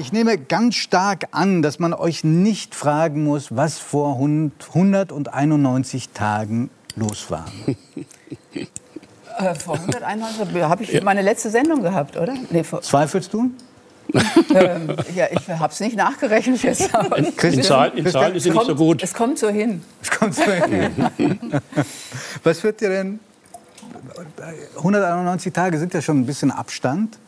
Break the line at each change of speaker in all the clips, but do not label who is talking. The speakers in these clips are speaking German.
Ich nehme ganz stark an, dass man euch nicht fragen muss, was vor 191 Tagen los war.
Äh, vor 191 habe ich meine letzte Sendung gehabt, oder?
Nee, Zweifelst du?
ähm, ja, ich habe es nicht nachgerechnet jetzt.
Aber in, in, Zahl, in Zahlen ist sie nicht so gut.
Es kommt so hin.
Es kommt so hin. Was wird dir denn 191 Tage sind ja schon ein bisschen Abstand.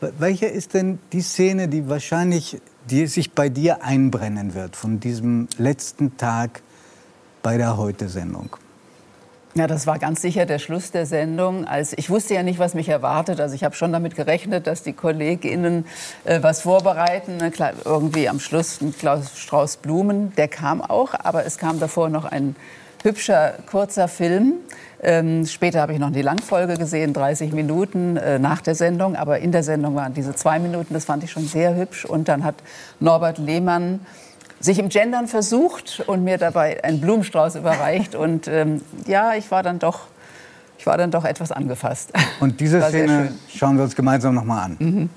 Welche ist denn die Szene, die wahrscheinlich die sich bei dir einbrennen wird von diesem letzten Tag bei der Heute-Sendung?
Ja, das war ganz sicher der Schluss der Sendung. Als ich wusste ja nicht, was mich erwartet. Also ich habe schon damit gerechnet, dass die KollegInnen äh, was vorbereiten. Irgendwie am Schluss ein Strauß Blumen. Der kam auch, aber es kam davor noch ein hübscher kurzer Film. Ähm, später habe ich noch die Langfolge gesehen, 30 Minuten äh, nach der Sendung. Aber in der Sendung waren diese zwei Minuten, das fand ich schon sehr hübsch. Und dann hat Norbert Lehmann sich im Gendern versucht und mir dabei einen Blumenstrauß überreicht. Und ähm, ja, ich war dann doch ich war dann doch etwas angefasst.
Und diese Szene schauen wir uns gemeinsam noch mal an. Mhm.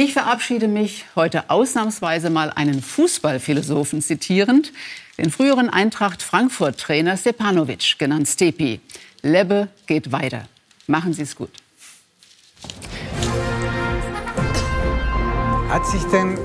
Ich verabschiede mich heute ausnahmsweise mal einen Fußballphilosophen zitierend, den früheren Eintracht Frankfurt-Trainer Stepanovic, genannt Stepi. Lebbe geht weiter. Machen Sie es gut.
Hat sich denn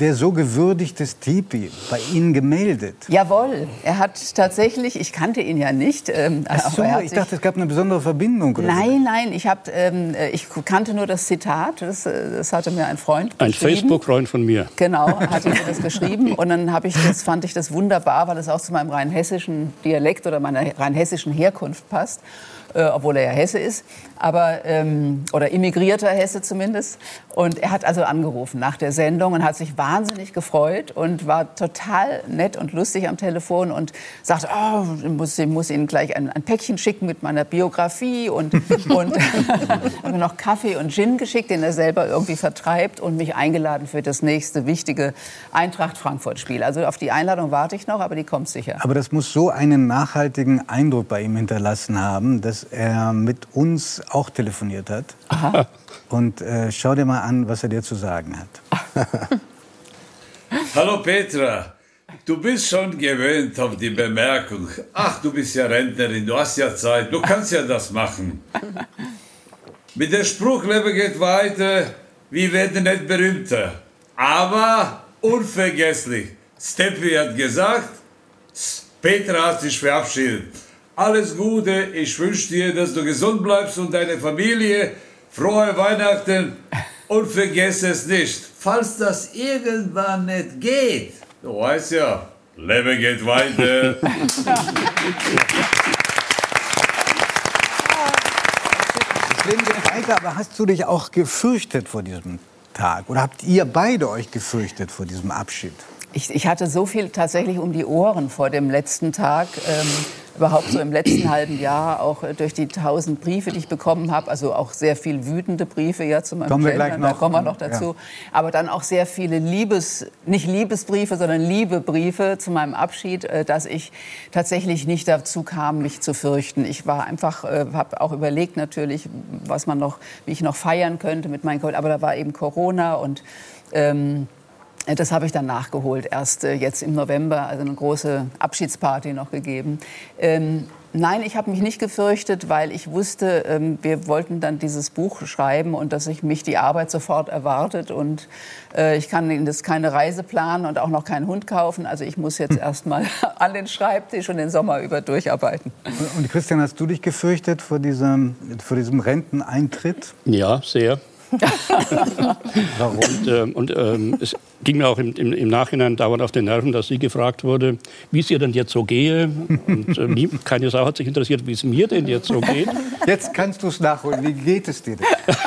der so gewürdigte Stipi bei Ihnen gemeldet?
Jawohl, er hat tatsächlich, ich kannte ihn ja nicht.
Ähm, Ach so, ich dachte, es gab eine besondere Verbindung.
Oder nein, so. nein, ich, hab, ähm, ich kannte nur das Zitat, das, äh, das hatte mir ein Freund
Ein Facebook-Freund von mir.
Genau, hatte mir das geschrieben und dann ich das, fand ich das wunderbar, weil es auch zu meinem rheinhessischen Dialekt oder meiner rheinhessischen Herkunft passt äh, obwohl er ja Hesse ist, aber ähm, oder immigrierter Hesse zumindest. Und er hat also angerufen nach der Sendung und hat sich wahnsinnig gefreut und war total nett und lustig am Telefon und sagte, oh, ich muss, ich muss Ihnen gleich ein, ein, Päckchen schicken mit meiner Biografie und, und mir noch Kaffee und Gin geschickt, den er selber irgendwie vertreibt und mich eingeladen für das nächste wichtige Eintracht-Frankfurt-Spiel. Also auf die Einladung warte ich noch, aber die kommt sicher.
Aber das muss so einen nachhaltigen Eindruck bei ihm hinterlassen haben, dass er mit uns auch telefoniert hat. Aha. Und äh, schau dir mal an, was er dir zu sagen hat.
Hallo Petra, du bist schon gewöhnt auf die Bemerkung. Ach, du bist ja Rentnerin, du hast ja Zeit, du kannst ja das machen. Mit dem Spruch, Leben geht weiter, wir werden nicht berühmter. Aber unvergesslich. Steffi hat gesagt, Petra hat sich verabschiedet. Alles Gute, ich wünsche dir, dass du gesund bleibst und deine Familie. Frohe Weihnachten und vergesse es nicht, falls das irgendwann nicht geht. Du weißt ja, Leben geht weiter.
Leben geht weiter, aber hast du dich auch gefürchtet vor diesem Tag? Oder habt ihr beide euch gefürchtet vor diesem Abschied?
Ich, ich hatte so viel tatsächlich um die Ohren vor dem letzten Tag. Ähm, überhaupt so im letzten halben Jahr auch äh, durch die tausend Briefe, die ich bekommen habe, also auch sehr viel wütende Briefe ja zu meinem
kommen wir gleich noch.
da kommen wir noch dazu, ja. aber dann auch sehr viele Liebes, nicht Liebesbriefe, sondern Liebebriefe zu meinem Abschied, äh, dass ich tatsächlich nicht dazu kam, mich zu fürchten. Ich war einfach, äh, habe auch überlegt natürlich, was man noch, wie ich noch feiern könnte mit meinen Kollegen, aber da war eben Corona und ähm, das habe ich dann nachgeholt, erst äh, jetzt im November, also eine große Abschiedsparty noch gegeben. Ähm, nein, ich habe mich nicht gefürchtet, weil ich wusste, ähm, wir wollten dann dieses Buch schreiben und dass ich mich die Arbeit sofort erwartet und äh, ich kann das keine Reise planen und auch noch keinen Hund kaufen. Also ich muss jetzt erst mal an den Schreibtisch und den Sommer über durcharbeiten.
Und Christian, hast du dich gefürchtet vor diesem, vor diesem Renteneintritt?
Ja, sehr. Warum? Und, äh, und äh, es ging mir auch im, im, im, Nachhinein dauernd auf den Nerven, dass sie gefragt wurde, wie es ihr denn jetzt so gehe. Und äh, nie, keine Sau hat sich interessiert, wie es mir denn jetzt so geht.
Jetzt kannst du es nachholen. Wie geht es dir denn,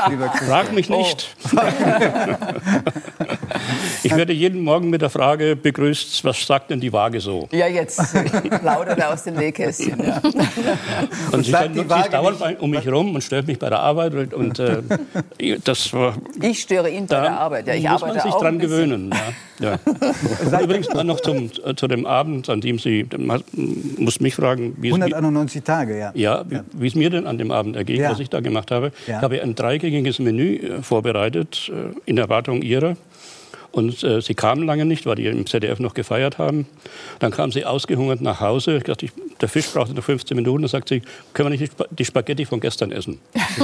lieber Frag mich nicht. Oh. Ich werde jeden Morgen mit der Frage begrüßt, was sagt denn die Waage so?
Ja, jetzt plaudert er aus dem Nähkästchen. Ja.
Und sie, sie ist dauernd um mich herum und stört mich bei der Arbeit. Und, und äh, das war,
ich störe ihn bei der Arbeit. Ja, ich
muss man sich dran gewöhnen. Ja, ja. Übrigens noch zum, äh, zu dem Abend, an dem Sie, man muss mich fragen,
wie 191 Tage, ja.
Ja, wie, es mir denn an dem Abend ergeht, was ich da gemacht habe. Ich habe ein dreigängiges Menü äh, vorbereitet, äh, in Erwartung Ihrer. Und äh, sie kamen lange nicht, weil die im ZDF noch gefeiert haben. Dann kam sie ausgehungert nach Hause. Ich dachte, ich, der Fisch brauchte noch 15 Minuten. Dann sagt sie, können wir nicht die Spaghetti von gestern essen?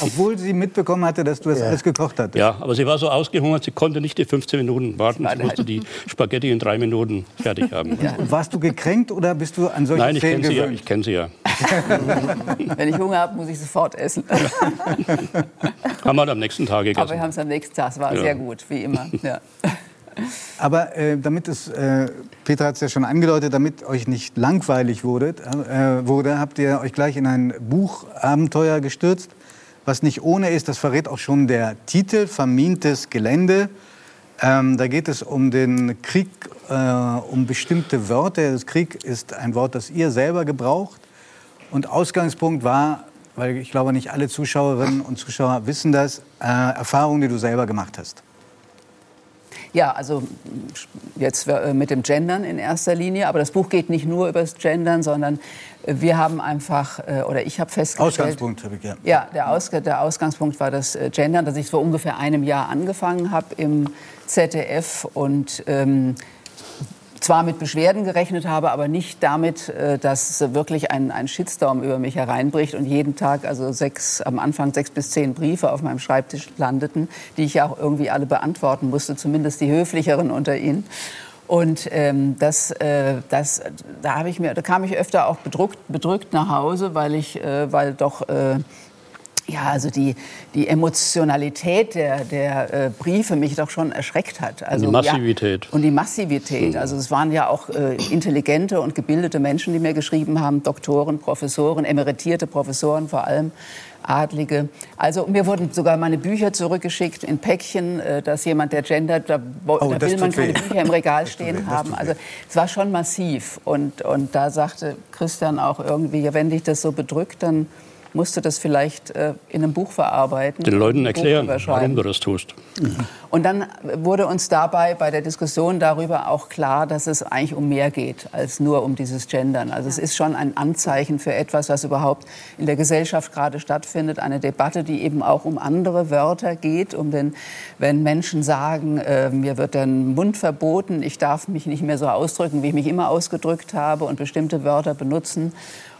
Obwohl sie mitbekommen hatte, dass du das ja. alles gekocht hattest.
Ja, aber sie war so ausgehungert, sie konnte nicht die 15 Minuten warten. Sie musste die Spaghetti in drei Minuten fertig haben.
Ja. Und warst du gekränkt oder bist du an solche
Nein, ich kenne sie, ja, ich kenn sie ja.
Wenn ich Hunger habe, muss ich sofort essen.
haben wir am nächsten Tag gegessen.
Aber wir haben es am nächsten Tag. Es war sehr gut, wie immer immer. Ja.
Aber äh, damit es, äh, Peter hat es ja schon angedeutet, damit euch nicht langweilig wurde, äh, wurde, habt ihr euch gleich in ein Buchabenteuer gestürzt, was nicht ohne ist. Das verrät auch schon der Titel, Vermintes Gelände. Ähm, da geht es um den Krieg, äh, um bestimmte Wörter. Das Krieg ist ein Wort, das ihr selber gebraucht. Und Ausgangspunkt war, weil ich glaube, nicht alle Zuschauerinnen und Zuschauer wissen das, äh, Erfahrungen, die du selber gemacht hast.
Ja, also jetzt äh, mit dem Gendern in erster Linie. Aber das Buch geht nicht nur über das Gendern, sondern äh, wir haben einfach, äh, oder ich habe festgestellt...
Ausgangspunkt habe ich, ja.
Ja, der, Aus, der Ausgangspunkt war das Gendern, dass ich vor ungefähr einem Jahr angefangen habe im ZDF und... Ähm, zwar mit Beschwerden gerechnet habe, aber nicht damit, äh, dass wirklich ein, ein Shitstorm über mich hereinbricht und jeden Tag also sechs, am Anfang sechs bis zehn Briefe auf meinem Schreibtisch landeten, die ich ja auch irgendwie alle beantworten musste, zumindest die höflicheren unter ihnen. Und ähm, das, äh, das, da, ich mir, da kam ich öfter auch bedrückt, bedrückt nach Hause, weil ich, äh, weil doch äh, ja, also die, die Emotionalität der, der äh, Briefe mich doch schon erschreckt hat. Also,
und die Massivität.
Ja, und die Massivität. Also es waren ja auch äh, intelligente und gebildete Menschen, die mir geschrieben haben, Doktoren, Professoren, emeritierte Professoren vor allem. Adlige. Also mir wurden sogar meine Bücher zurückgeschickt in Päckchen, äh, dass jemand, der gendert, da, oh, da will man keine Bücher im Regal stehen haben. Also es war schon massiv. Und, und da sagte Christian auch irgendwie, wenn dich das so bedrückt, dann musst du das vielleicht äh, in einem Buch verarbeiten.
Den Leuten erklären, warum du das tust.
Mhm. Und dann wurde uns dabei bei der Diskussion darüber auch klar, dass es eigentlich um mehr geht als nur um dieses Gendern. Also es ist schon ein Anzeichen für etwas, was überhaupt in der Gesellschaft gerade stattfindet. Eine Debatte, die eben auch um andere Wörter geht, um den, wenn Menschen sagen, äh, mir wird der Mund verboten, ich darf mich nicht mehr so ausdrücken, wie ich mich immer ausgedrückt habe und bestimmte Wörter benutzen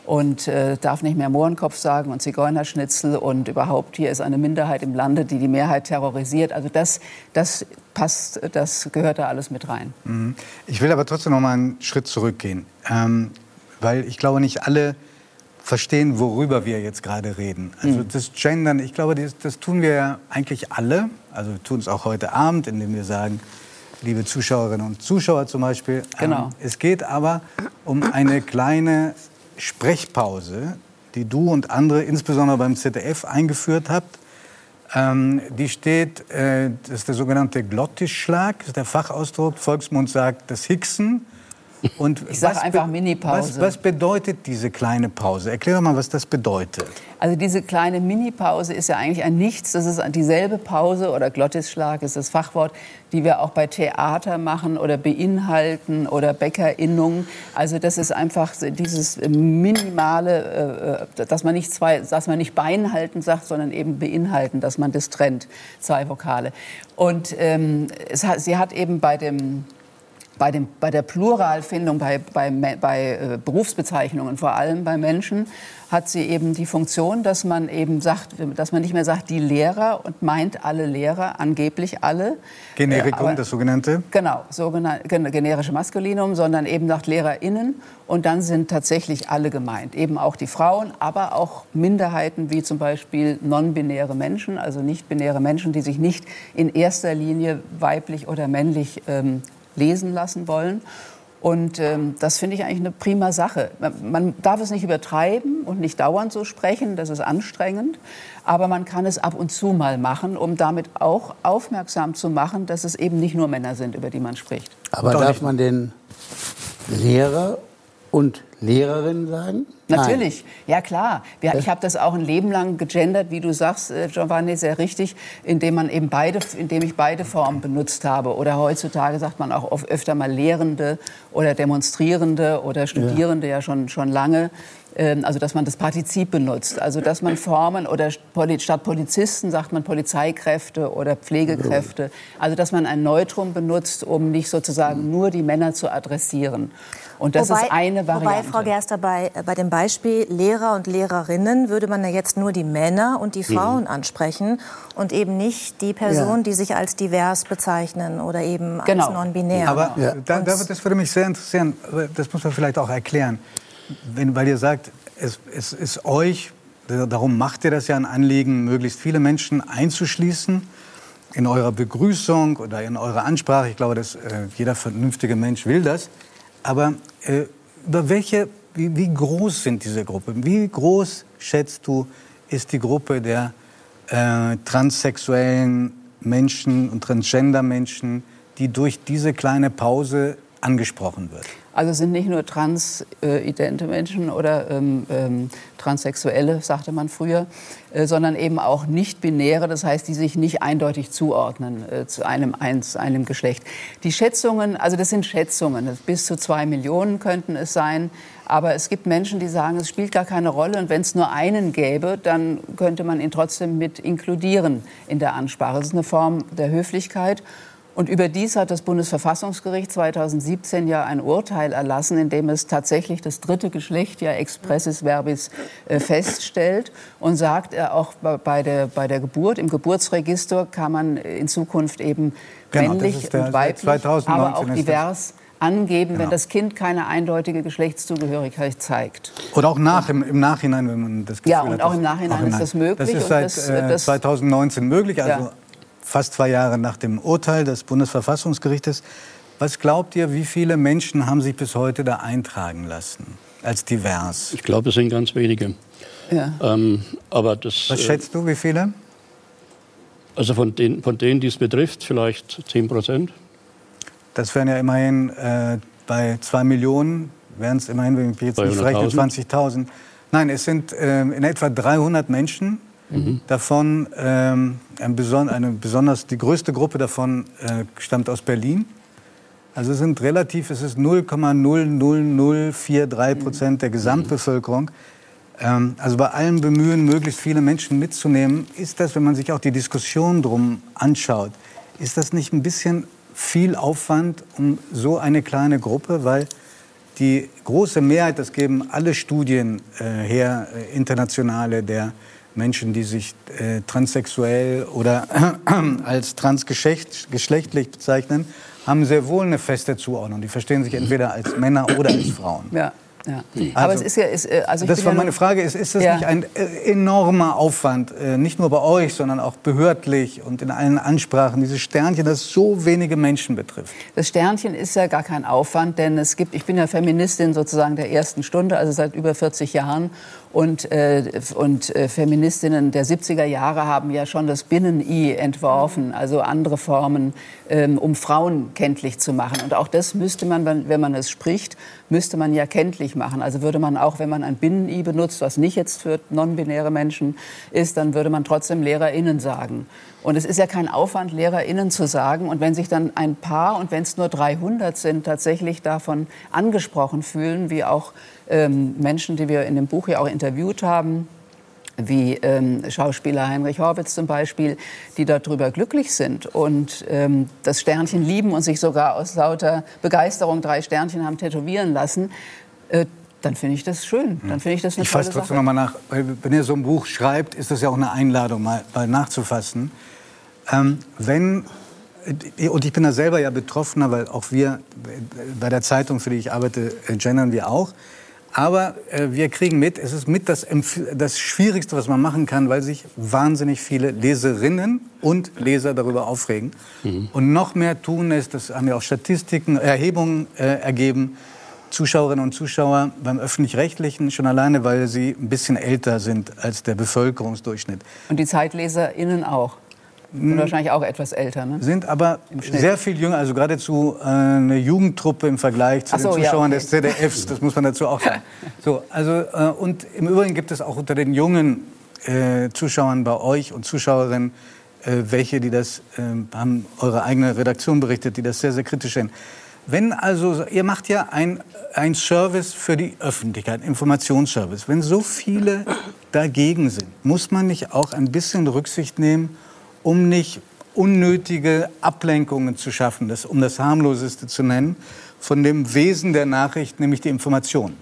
und äh, darf nicht mehr Mohrenkopf sagen und Zigeunerschnitzel und überhaupt hier ist eine Minderheit im Lande, die die Mehrheit terrorisiert. Also das, das passt, das gehört da alles mit rein.
Mhm. Ich will aber trotzdem noch mal einen Schritt zurückgehen, ähm, weil ich glaube nicht alle verstehen, worüber wir jetzt gerade reden. Also mhm. das Gendern, ich glaube, das, das tun wir ja eigentlich alle. Also wir tun es auch heute Abend, indem wir sagen, liebe Zuschauerinnen und Zuschauer zum Beispiel.
Genau.
Ähm, es geht aber um eine kleine Sprechpause, die du und andere, insbesondere beim ZDF, eingeführt habt. Ähm, die steht, äh, das ist der sogenannte Glottisschlag, ist der Fachausdruck. Volksmund sagt das Hicksen.
Und ich sage einfach Mini-Pause.
Was, was, bedeutet diese kleine Pause? Erklär doch mal, was das bedeutet.
Also diese kleine Mini-Pause ist ja eigentlich ein Nichts. Das ist dieselbe Pause oder Glottisschlag ist das Fachwort, die wir auch bei Theater machen oder beinhalten oder Bäckerinnung. Also das ist einfach dieses minimale, äh, äh, dass man nicht zwei, dass man nicht beinhalten sagt, sondern eben beinhalten, dass man das trennt, zwei Vokale. Und ähm, hat, sie hat eben bei dem bei, dem, bei der Pluralfindung, bei, bei, bei äh, Berufsbezeichnungen, vor allem bei Menschen, hat sie eben die Funktion, dass man eben sagt, dass man nicht mehr sagt die Lehrer und meint alle Lehrer, angeblich alle.
Generikum, äh, das sogenannte?
Genau, sogenannte, generische Maskulinum, sondern eben sagt LehrerInnen und dann sind tatsächlich alle gemeint. Eben auch die Frauen, aber auch Minderheiten wie zum Beispiel non-binäre Menschen, also nicht-binäre Menschen, die sich nicht in erster Linie weiblich oder männlich ähm, lesen lassen wollen. Und ähm, das finde ich eigentlich eine prima Sache. Man darf es nicht übertreiben und nicht dauernd so sprechen, das ist anstrengend. Aber man kann es ab und zu mal machen, um damit auch aufmerksam zu machen, dass es eben nicht nur Männer sind, über die man spricht.
Aber darf man den Lehrer und Lehrerin sagen?
Natürlich, Nein. ja klar. Ja, ich habe das auch ein Leben lang gegendert, wie du sagst, äh, Giovanni, sehr richtig, indem man eben beide, indem ich beide Formen benutzt habe. Oder heutzutage sagt man auch oft öfter mal Lehrende oder Demonstrierende oder Studierende ja, ja schon, schon lange. Ähm, also dass man das Partizip benutzt, also dass man Formen oder statt Polizisten sagt man Polizeikräfte oder Pflegekräfte, also dass man ein Neutrum benutzt, um nicht sozusagen nur die Männer zu adressieren. Und das wobei, ist eine Variante.
Wobei, Frau Gerster, bei, bei dem Beispiel Lehrer und Lehrerinnen würde man ja jetzt nur die Männer und die Frauen mhm. ansprechen und eben nicht die Personen, ja. die sich als divers bezeichnen oder eben genau. als non-binär.
Aber ja. da, das würde mich sehr interessieren, das muss man vielleicht auch erklären, wenn, weil ihr sagt, es, es ist euch, darum macht ihr das ja ein Anliegen, möglichst viele Menschen einzuschließen in eurer Begrüßung oder in eurer Ansprache. Ich glaube, dass äh, jeder vernünftige Mensch will das. Aber äh, über welche, wie, wie, groß sind diese Gruppen? Wie groß schätzt du, ist die Gruppe der äh, transsexuellen Menschen und Transgender-Menschen, die durch diese kleine Pause angesprochen wird?
Also sind nicht nur transidente Menschen oder ähm, ähm, Transsexuelle, sagte man früher, äh, sondern eben auch nicht-binäre, das heißt, die sich nicht eindeutig zuordnen äh, zu einem, eins, einem Geschlecht. Die Schätzungen, also das sind Schätzungen, bis zu zwei Millionen könnten es sein. Aber es gibt Menschen, die sagen, es spielt gar keine Rolle. Und wenn es nur einen gäbe, dann könnte man ihn trotzdem mit inkludieren in der Ansprache. Das ist eine Form der Höflichkeit. Und überdies hat das Bundesverfassungsgericht 2017 ja ein Urteil erlassen, in dem es tatsächlich das dritte Geschlecht ja expressis verbis äh, feststellt und sagt, äh, auch bei der, bei der Geburt, im Geburtsregister kann man in Zukunft eben genau, männlich der, und weiblich, aber auch divers angeben, genau. wenn das Kind keine eindeutige Geschlechtszugehörigkeit zeigt.
Oder auch nach, im, im Nachhinein, wenn man das
Gefühl Ja, und hat, auch im Nachhinein auch ist das möglich.
Das ist seit das, äh, das, 2019 möglich, also ja fast zwei Jahre nach dem Urteil des Bundesverfassungsgerichtes. Was glaubt ihr, wie viele Menschen haben sich bis heute da eintragen lassen als divers?
Ich glaube, es sind ganz wenige. Ja. Ähm, aber das,
Was schätzt du, wie viele?
Also von, den, von denen, die es betrifft, vielleicht 10 Prozent.
Das wären ja immerhin äh, bei zwei Millionen, wären es immerhin, wenn ich jetzt nicht rechne, 20.000. Nein, es sind äh, in etwa 300 Menschen, Mhm. Davon ähm, ein beson eine besonders die größte Gruppe davon äh, stammt aus Berlin. Also es sind relativ, es ist 0,00043 Prozent der Gesamtbevölkerung. Ähm, also bei allem Bemühen, möglichst viele Menschen mitzunehmen, ist das, wenn man sich auch die Diskussion drum anschaut, ist das nicht ein bisschen viel Aufwand um so eine kleine Gruppe, weil die große Mehrheit, das geben alle Studien äh, her, äh, internationale, der Menschen, die sich äh, transsexuell oder äh, als transgeschlechtlich bezeichnen, haben sehr wohl eine feste Zuordnung. Die verstehen sich entweder als Männer oder als Frauen.
Ja. Ja. Also, Aber es ist ja, ist, äh, also
das war meine Frage. Ist, ist das ja. nicht ein äh, enormer Aufwand, äh, nicht nur bei euch, sondern auch behördlich und in allen Ansprachen, dieses Sternchen, das so wenige Menschen betrifft?
Das Sternchen ist ja gar kein Aufwand, denn es gibt, ich bin ja Feministin sozusagen der ersten Stunde, also seit über 40 Jahren. Und, äh, und äh, Feministinnen der 70er Jahre haben ja schon das Binnen-I entworfen, also andere Formen, ähm, um Frauen kenntlich zu machen. Und auch das müsste man, wenn man es spricht, müsste man ja kenntlich machen. Also würde man auch, wenn man ein Binnen-I benutzt, was nicht jetzt für non-binäre Menschen ist, dann würde man trotzdem LehrerInnen sagen. Und es ist ja kein Aufwand, LehrerInnen zu sagen. Und wenn sich dann ein paar, und wenn es nur 300 sind, tatsächlich davon angesprochen fühlen, wie auch ähm, Menschen, die wir in dem Buch ja auch interviewt haben, wie ähm, Schauspieler Heinrich Horwitz zum Beispiel, die darüber glücklich sind und ähm, das Sternchen lieben und sich sogar aus lauter Begeisterung drei Sternchen haben tätowieren lassen, äh, dann finde ich das schön. Dann finde ich das eine
ich fasse trotzdem nochmal nach. Wenn ihr so ein Buch schreibt, ist das ja auch eine Einladung, mal, mal nachzufassen. Ähm, wenn und ich bin da selber ja Betroffener, weil auch wir bei der Zeitung, für die ich arbeite, gendern wir auch. Aber äh, wir kriegen mit, es ist mit das, das Schwierigste, was man machen kann, weil sich wahnsinnig viele Leserinnen und Leser darüber aufregen. Mhm. Und noch mehr tun es, das haben ja auch Statistiken, Erhebungen äh, ergeben, Zuschauerinnen und Zuschauer beim öffentlich-rechtlichen schon alleine, weil sie ein bisschen älter sind als der Bevölkerungsdurchschnitt.
Und die ZeitleserInnen auch? Sind hm. wahrscheinlich auch etwas älter, ne?
Sind aber sehr viel jünger, also geradezu äh, eine Jugendtruppe im Vergleich zu so, den Zuschauern ja, okay. des ZDFs, das muss man dazu auch sagen. So, also, äh, und im Übrigen gibt es auch unter den jungen äh, Zuschauern bei euch und Zuschauerinnen äh, welche, die das, äh, haben eure eigene Redaktion berichtet, die das sehr, sehr kritisch sehen. Wenn also, ihr macht ja ein, ein Service für die Öffentlichkeit, Informationsservice. Wenn so viele dagegen sind, muss man nicht auch ein bisschen Rücksicht nehmen um nicht unnötige Ablenkungen zu schaffen, das, um das harmloseste zu nennen, von dem Wesen der Nachricht, nämlich die Information.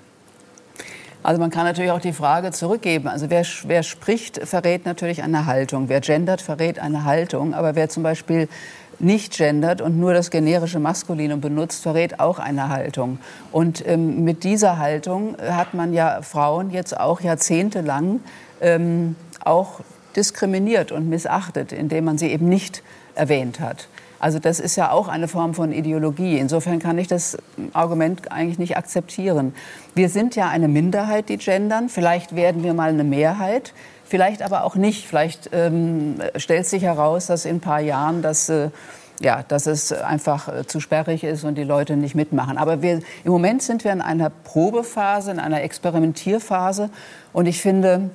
Also man kann natürlich auch die Frage zurückgeben. Also wer, wer spricht, verrät natürlich eine Haltung. Wer gendert, verrät eine Haltung. Aber wer zum Beispiel nicht gendert und nur das generische Maskulinum benutzt, verrät auch eine Haltung. Und ähm, mit dieser Haltung hat man ja Frauen jetzt auch jahrzehntelang ähm, auch diskriminiert und missachtet, indem man sie eben nicht erwähnt hat. Also das ist ja auch eine Form von Ideologie. Insofern kann ich das Argument eigentlich nicht akzeptieren. Wir sind ja eine Minderheit, die gendern. Vielleicht werden wir mal eine Mehrheit, vielleicht aber auch nicht. Vielleicht ähm, stellt sich heraus, dass in ein paar Jahren das äh, ja, dass es einfach äh, zu sperrig ist und die Leute nicht mitmachen. Aber wir, im Moment sind wir in einer Probephase, in einer Experimentierphase. Und ich finde,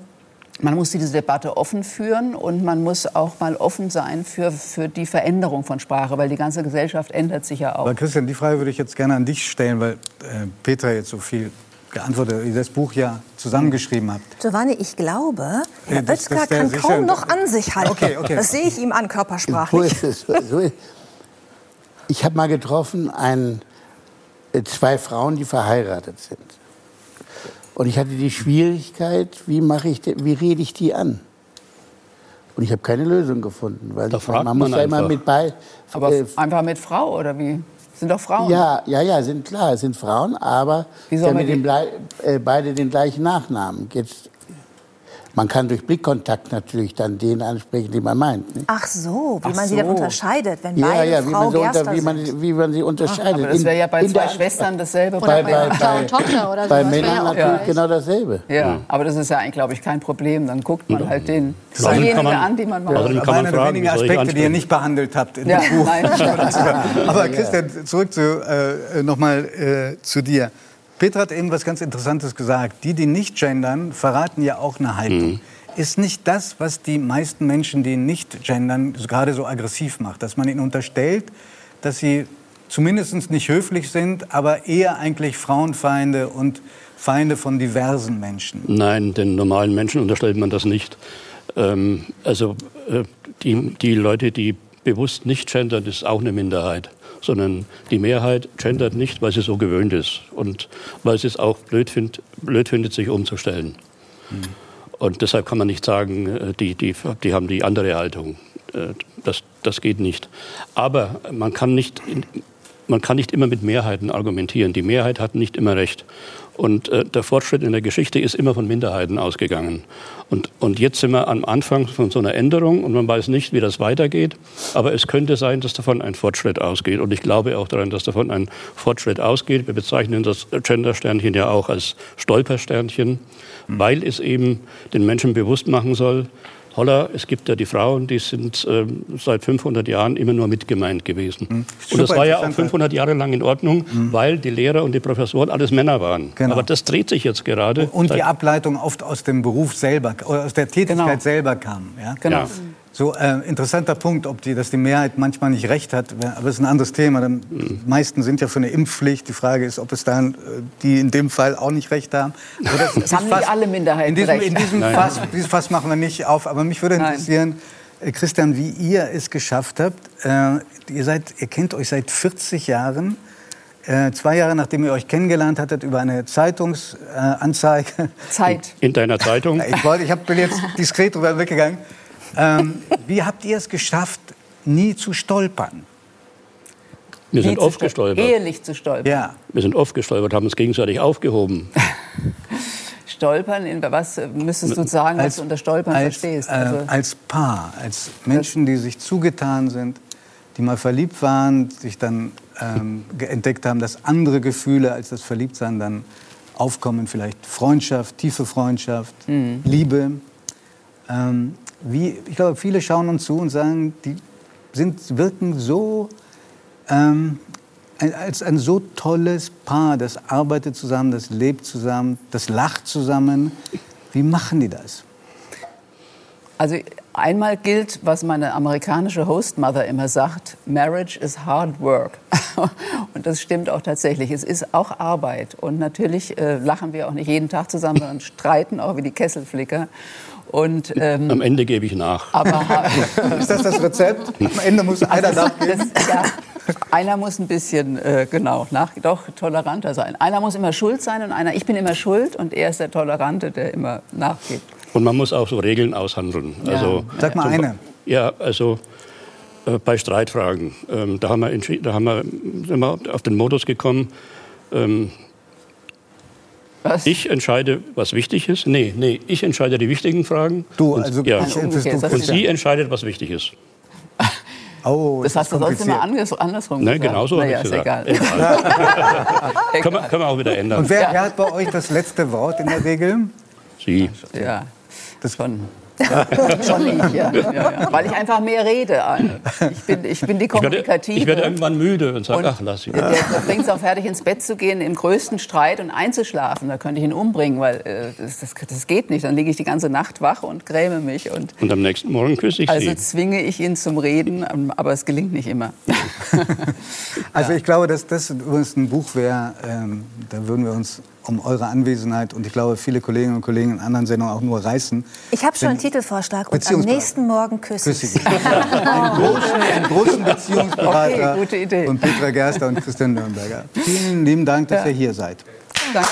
man muss diese Debatte offen führen und man muss auch mal offen sein für, für die Veränderung von Sprache, weil die ganze Gesellschaft ändert sich ja auch.
Aber Christian, die Frage würde ich jetzt gerne an dich stellen, weil äh, Petra jetzt so viel geantwortet, ihr das Buch ja zusammengeschrieben habt.
Giovanni, ich glaube, Herr ja, Oetzger kann kaum noch an sich halten. Okay, okay. Das sehe ich ihm an, körpersprachlich.
Ich habe mal getroffen ein, äh, zwei Frauen, die verheiratet sind. Und ich hatte die Schwierigkeit, wie, mache ich, wie rede ich die an? Und ich habe keine Lösung gefunden, weil
da fragt man,
muss
ja
immer mit bei.
Aber äh, einfach mit Frau oder wie? Sind doch Frauen.
Ja, ja, ja, sind klar, sind Frauen, aber sie haben äh, beide den gleichen Nachnamen. Jetzt man kann durch Blickkontakt natürlich dann den ansprechen, den man meint.
Nicht? Ach so, wie Ach man so. sie dann unterscheidet, wenn
ja, beide ja, Frau wie man, so unter, wie, man, wie man sie unterscheidet. Ach,
aber das wäre ja bei in zwei Schwestern dasselbe.
Oder bei, bei, bei, und Tochter oder so.
Bei Männern natürlich ja. genau dasselbe.
Ja, aber das ist ja eigentlich, glaube ich, kein Problem. Dann guckt man halt den, diejenigen an, die man mag.
Also kann man fragen, wenigen Aspekte, die ihr nicht behandelt habt in ja, dem Buch. Nein, aber Christian, zurück zu, äh, nochmal äh, zu dir. Petra hat eben was ganz Interessantes gesagt. Die, die nicht gendern, verraten ja auch eine Haltung. Mhm. Ist nicht das, was die meisten Menschen, die nicht gendern, gerade so aggressiv macht? Dass man ihnen unterstellt, dass sie zumindest nicht höflich sind, aber eher eigentlich Frauenfeinde und Feinde von diversen Menschen?
Nein, den normalen Menschen unterstellt man das nicht. Ähm, also äh, die, die Leute, die bewusst nicht gendern, ist auch eine Minderheit sondern die Mehrheit gendert nicht, weil sie so gewöhnt ist und weil sie es auch blöd, find, blöd findet, sich umzustellen. Mhm. Und deshalb kann man nicht sagen, äh, die, die, die haben die andere Haltung. Äh, das, das geht nicht. Aber man kann nicht, man kann nicht immer mit Mehrheiten argumentieren. Die Mehrheit hat nicht immer recht. Und äh, der Fortschritt in der Geschichte ist immer von Minderheiten ausgegangen. Und, und jetzt sind wir am Anfang von so einer Änderung und man weiß nicht, wie das weitergeht. Aber es könnte sein, dass davon ein Fortschritt ausgeht. Und ich glaube auch daran, dass davon ein Fortschritt ausgeht. Wir bezeichnen das Gender-Sternchen ja auch als Stolpersternchen, mhm. weil es eben den Menschen bewusst machen soll, Holla, es gibt ja die Frauen, die sind äh, seit 500 Jahren immer nur mitgemeint gewesen. Mhm. Und das war ja auch 500 Jahre lang in Ordnung, mhm. weil die Lehrer und die Professoren alles Männer waren. Genau. Aber das dreht sich jetzt gerade.
Und die Ableitung oft aus dem Beruf selber, aus der Tätigkeit genau. selber kam. Ja?
Genau. Ja.
So äh, interessanter Punkt, ob die, dass die Mehrheit manchmal nicht recht hat, aber es ist ein anderes Thema. Dann, die meisten sind ja für eine Impfpflicht. Die Frage ist, ob es dann äh, die in dem Fall auch nicht recht haben.
Oder das, das haben fast, nicht alle Minderheiten
in diesem, recht. In diesem Fass, dieses Fass machen wir nicht auf. Aber mich würde interessieren, Nein. Äh, Christian, wie ihr es geschafft habt. Äh, ihr, seid, ihr kennt euch seit 40 Jahren. Äh, zwei Jahre nachdem ihr euch kennengelernt hattet über eine Zeitungsanzeige.
Zeit.
In deiner Zeitung?
Ich, wollte, ich bin jetzt diskret drüber weggegangen. Ähm, wie habt ihr es geschafft, nie zu stolpern?
Wir sind oft gestolpert.
Ehelich zu stolpern.
Ja. Wir sind oft gestolpert, haben uns gegenseitig aufgehoben.
Stolpern, in was müsstest du sagen, als, was du unter Stolpern
als,
verstehst?
Äh, also, als Paar, als Menschen, die sich zugetan sind, die mal verliebt waren, sich dann ähm, entdeckt haben, dass andere Gefühle als das Verliebtsein dann aufkommen, vielleicht Freundschaft, tiefe Freundschaft, mhm. Liebe. Ähm, wie, ich glaube, viele schauen uns zu und sagen, die sind, wirken so ähm, als ein so tolles Paar, das arbeitet zusammen, das lebt zusammen, das lacht zusammen. Wie machen die das?
Also einmal gilt, was meine amerikanische Hostmother immer sagt, Marriage is hard work. Und das stimmt auch tatsächlich. Es ist auch Arbeit. Und natürlich äh, lachen wir auch nicht jeden Tag zusammen, sondern streiten auch wie die Kesselflicker.
Und, ähm, Am Ende gebe ich nach.
Aber, ist das das Rezept? Am Ende muss einer also, nachgeben? Das, ja,
einer muss ein bisschen, äh, genau, nach, doch toleranter sein. Einer muss immer schuld sein und einer, ich bin immer schuld und er ist der Tolerante, der immer nachgibt.
Und man muss auch so Regeln aushandeln.
Ja. Also, Sag mal eine.
Ja, also äh, bei Streitfragen, ähm, da, haben wir da haben wir, sind wir auf den Modus gekommen, ähm, was? Ich entscheide, was wichtig ist. Nee, nee, ich entscheide die wichtigen Fragen.
Du, also
und, ja. und sie entscheidet, was wichtig ist.
Oh, das, das hast du sonst immer anders, andersrum
Nein, genau so naja, ist egal. egal. können, wir, können, wir, auch wieder ändern.
Und wer, ja. wer, hat bei euch das letzte Wort in der Regel?
Sie.
Ja, das von Schon ich, ja. Ja, ja. Weil ich einfach mehr rede. Ich bin, ich bin die Kommunikative.
Ich werde, irgendwann müde und sage, ach, lass ihn.
Der, der bringt es auch fertig, ins Bett zu gehen, im größten Streit und einzuschlafen. Da könnte ich ihn umbringen, weil äh, das, das, das, geht nicht. Dann liege ich die ganze Nacht wach und gräme mich. Und,
und am nächsten Morgen küsse ich
also
Sie.
Also zwinge ich ihn zum Reden, aber es gelingt nicht immer.
also ich glaube, dass das übrigens ein Buch wäre, ähm, da würden wir uns um eure Anwesenheit und ich glaube, viele Kolleginnen und Kollegen in anderen Sendungen auch nur reißen.
Ich habe schon einen Titelvorschlag und am nächsten Morgen küsse ich Sie.
einen, großen, einen großen Beziehungsberater okay, gute Idee. und Petra Gerster und Christian Nürnberger. Vielen lieben Dank, dass ja. ihr hier seid.
Danke.